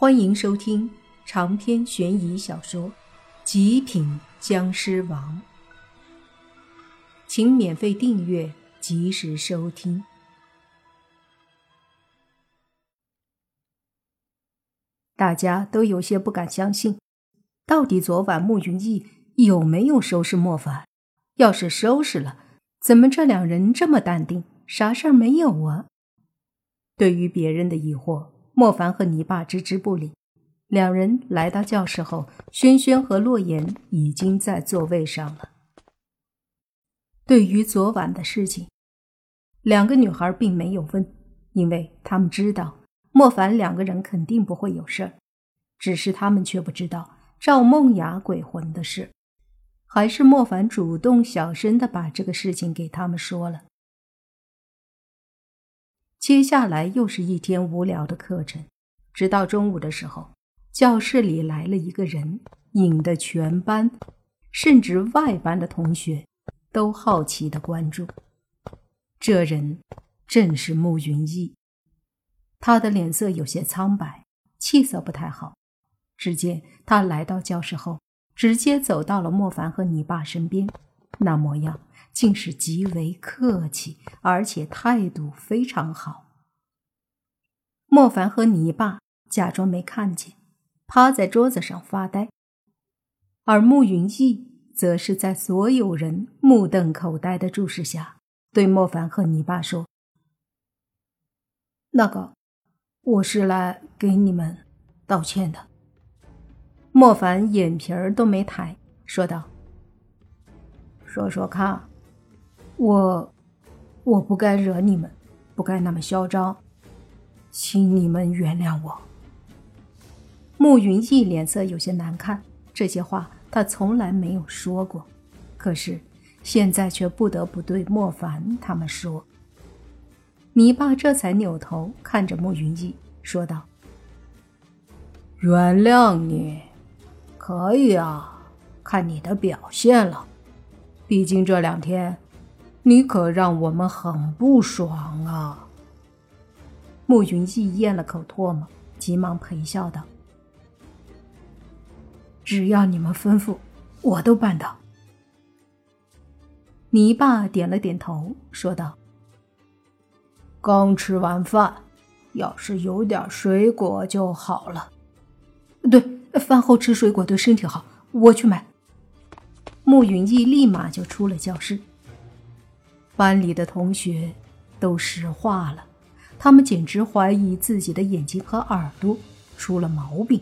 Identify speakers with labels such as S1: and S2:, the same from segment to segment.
S1: 欢迎收听长篇悬疑小说《极品僵尸王》，请免费订阅，及时收听。大家都有些不敢相信，到底昨晚慕云逸有没有收拾莫凡？要是收拾了，怎么这两人这么淡定，啥事儿没有啊？对于别人的疑惑。莫凡和泥巴置之不理。两人来到教室后，轩轩和洛言已经在座位上了。对于昨晚的事情，两个女孩并没有问，因为她们知道莫凡两个人肯定不会有事儿。只是他们却不知道赵梦雅鬼魂的事，还是莫凡主动小声的把这个事情给他们说了。接下来又是一天无聊的课程，直到中午的时候，教室里来了一个人，引得全班，甚至外班的同学都好奇的关注。这人正是慕云逸，他的脸色有些苍白，气色不太好。只见他来到教室后，直接走到了莫凡和你爸身边，那模样。竟是极为客气，而且态度非常好。莫凡和泥巴假装没看见，趴在桌子上发呆，而慕云逸则是在所有人目瞪口呆的注视下，对莫凡和泥巴说：“那个，我是来给你们道歉的。”莫凡眼皮儿都没抬，说道：“说说看。”我，我不该惹你们，不该那么嚣张，请你们原谅我。慕云逸脸色有些难看，这些话他从来没有说过，可是现在却不得不对莫凡他们说。泥巴这才扭头看着慕云逸，说道：“
S2: 原谅你，可以啊，看你的表现了，毕竟这两天。”你可让我们很不爽啊！
S1: 慕云逸咽了口唾沫，急忙陪笑道：“只要你们吩咐，我都办到。”泥巴点了点头，说道：“
S2: 刚吃完饭，要是有点水果就好了。”
S1: 对，饭后吃水果对身体好，我去买。慕云逸立马就出了教室。班里的同学都石化了，他们简直怀疑自己的眼睛和耳朵出了毛病，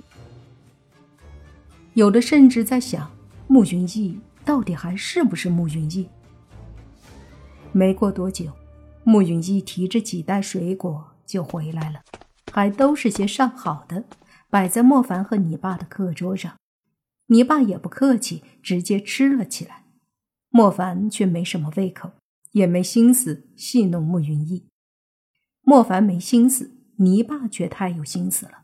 S1: 有的甚至在想：慕云逸到底还是不是慕云逸？没过多久，慕云逸提着几袋水果就回来了，还都是些上好的，摆在莫凡和你爸的课桌上。你爸也不客气，直接吃了起来。莫凡却没什么胃口。也没心思戏弄慕云逸，莫凡没心思，泥巴却太有心思了。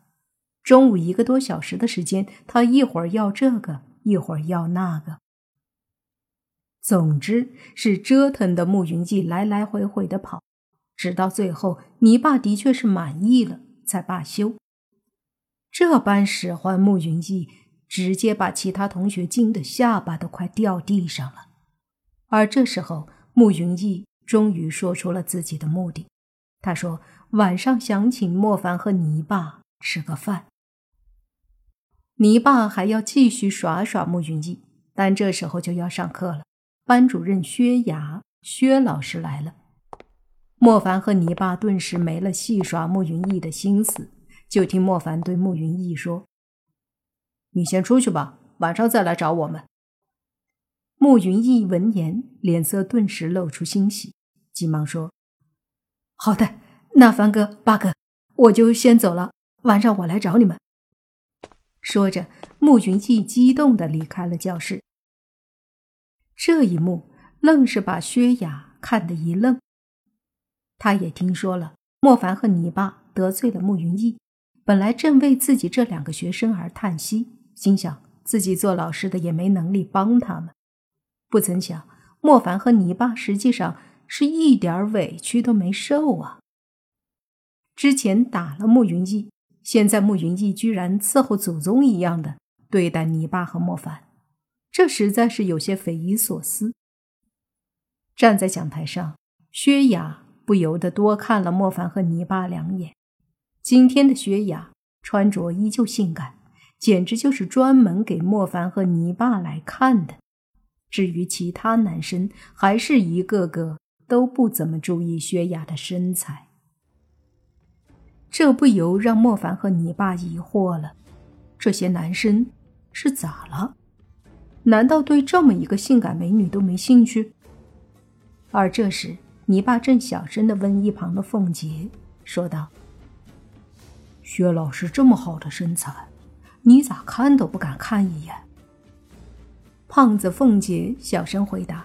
S1: 中午一个多小时的时间，他一会儿要这个，一会儿要那个，总之是折腾的慕云逸来来回回的跑，直到最后，泥巴的确是满意了，才罢休。这般使唤慕云逸，直接把其他同学惊得下巴都快掉地上了。而这时候，慕云逸终于说出了自己的目的。他说：“晚上想请莫凡和泥巴吃个饭。”泥巴还要继续耍耍慕云逸，但这时候就要上课了。班主任薛牙薛老师来了，莫凡和泥巴顿时没了戏耍慕云逸的心思，就听莫凡对慕云逸说：“
S2: 你先出去吧，晚上再来找我们。”
S1: 慕云逸闻言，脸色顿时露出欣喜，急忙说：“好的，那凡哥、八哥，我就先走了。晚上我来找你们。”说着，慕云逸激动地离开了教室。这一幕愣是把薛雅看得一愣。他也听说了莫凡和泥巴得罪了慕云逸，本来正为自己这两个学生而叹息，心想自己做老师的也没能力帮他们。不曾想，莫凡和泥巴实际上是一点委屈都没受啊。之前打了慕云逸，现在慕云逸居然伺候祖宗一样的对待泥巴和莫凡，这实在是有些匪夷所思。站在讲台上，薛雅不由得多看了莫凡和泥巴两眼。今天的薛雅穿着依旧性感，简直就是专门给莫凡和泥巴来看的。至于其他男生，还是一个个都不怎么注意薛雅的身材。这不由让莫凡和泥巴疑惑了：这些男生是咋了？难道对这么一个性感美女都没兴趣？而这时，泥巴正小声的问一旁的凤姐，说道：“
S2: 薛老师这么好的身材，你咋看都不敢看一眼？”
S1: 胖子凤姐小声回答：“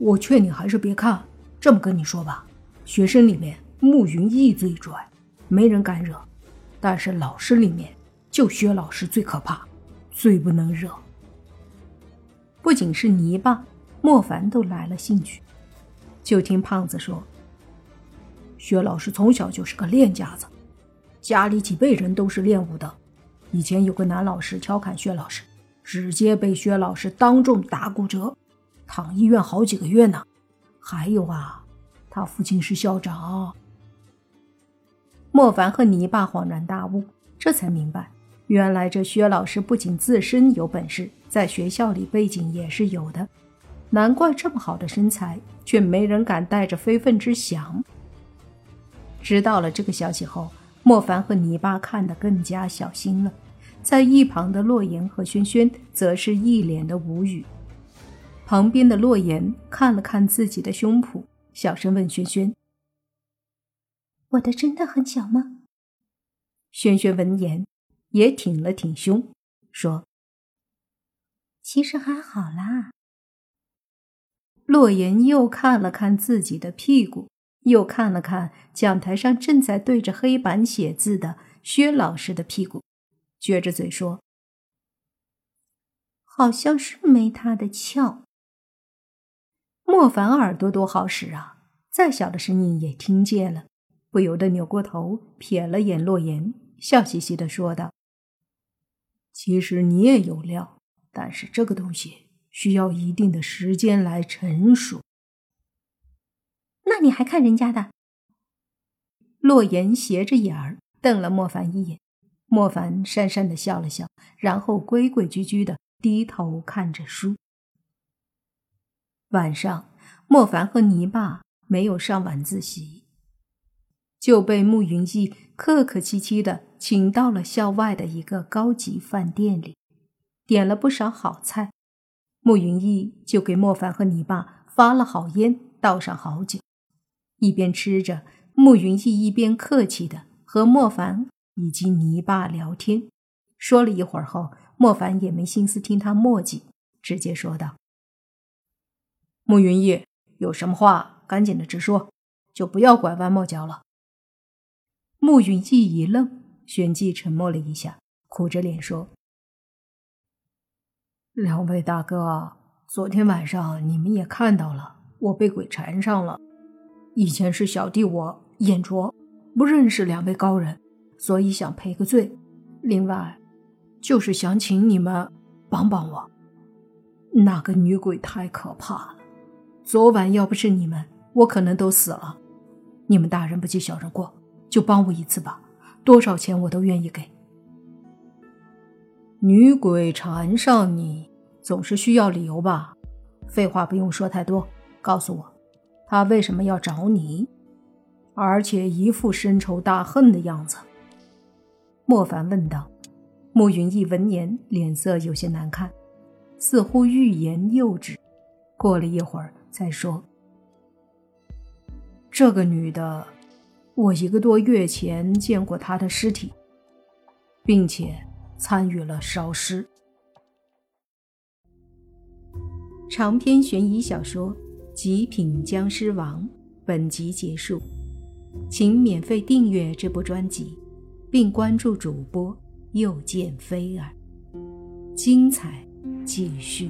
S2: 我劝你还是别看。这么跟你说吧，学生里面慕云逸最拽，没人敢惹；但是老师里面，就薛老师最可怕，最不能惹。
S1: 不仅是泥巴，莫凡都来了兴趣。就听胖子说，
S2: 薛老师从小就是个练家子，家里几辈人都是练武的。以前有个男老师调侃薛老师。”直接被薛老师当众打骨折，躺医院好几个月呢。还有啊，他父亲是校长。
S1: 莫凡和泥巴恍然大悟，这才明白，原来这薛老师不仅自身有本事，在学校里背景也是有的。难怪这么好的身材，却没人敢带着非分之想。知道了这个消息后，莫凡和泥巴看得更加小心了。在一旁的洛言和轩轩则是一脸的无语。旁边的洛言看了看自己的胸脯，小声问轩轩：“
S3: 我的真的很小吗？”
S1: 轩轩闻言也挺了挺胸，说：“
S3: 其实还好啦。”
S1: 洛言又看了看自己的屁股，又看了看讲台上正在对着黑板写字的薛老师的屁股。撅着嘴说：“
S3: 好像是没他的翘。”
S1: 莫凡耳朵多好使啊，再小的声音也听见了，不由得扭过头瞥了眼洛言，笑嘻嘻的说道：“
S2: 其实你也有料，但是这个东西需要一定的时间来成熟。”
S3: 那你还看人家的？
S1: 洛言斜着眼儿瞪了莫凡一眼。莫凡讪讪的笑了笑，然后规规矩矩的低头看着书。晚上，莫凡和泥巴没有上晚自习，就被慕云逸客客气气的请到了校外的一个高级饭店里，点了不少好菜。慕云逸就给莫凡和泥巴发了好烟，倒上好酒，一边吃着，慕云逸一边客气的和莫凡。以及泥巴聊天，说了一会儿后，莫凡也没心思听他墨迹，直接说道：“
S2: 慕云逸，有什么话赶紧的直说，就不要拐弯抹角了。”
S1: 慕云逸一愣，旋即沉默了一下，苦着脸说：“
S2: 两位大哥，昨天晚上你们也看到了，我被鬼缠上了。以前是小弟我眼拙，不认识两位高人。”所以想赔个罪，另外，就是想请你们帮帮我。那个女鬼太可怕了，昨晚要不是你们，我可能都死了。你们大人不计小人过，就帮我一次吧，多少钱我都愿意给。女鬼缠上你，总是需要理由吧？废话不用说太多，告诉我，她为什么要找你？而且一副深仇大恨的样子。
S1: 莫凡问道：“慕云逸闻言，脸色有些难看，似乎欲言又止。过了一会儿，才说：‘
S2: 这个女的，我一个多月前见过她的尸体，并且参与了烧尸。’”
S1: 长篇悬疑小说《极品僵尸王》本集结束，请免费订阅这部专辑。并关注主播，又见菲儿，精彩继续。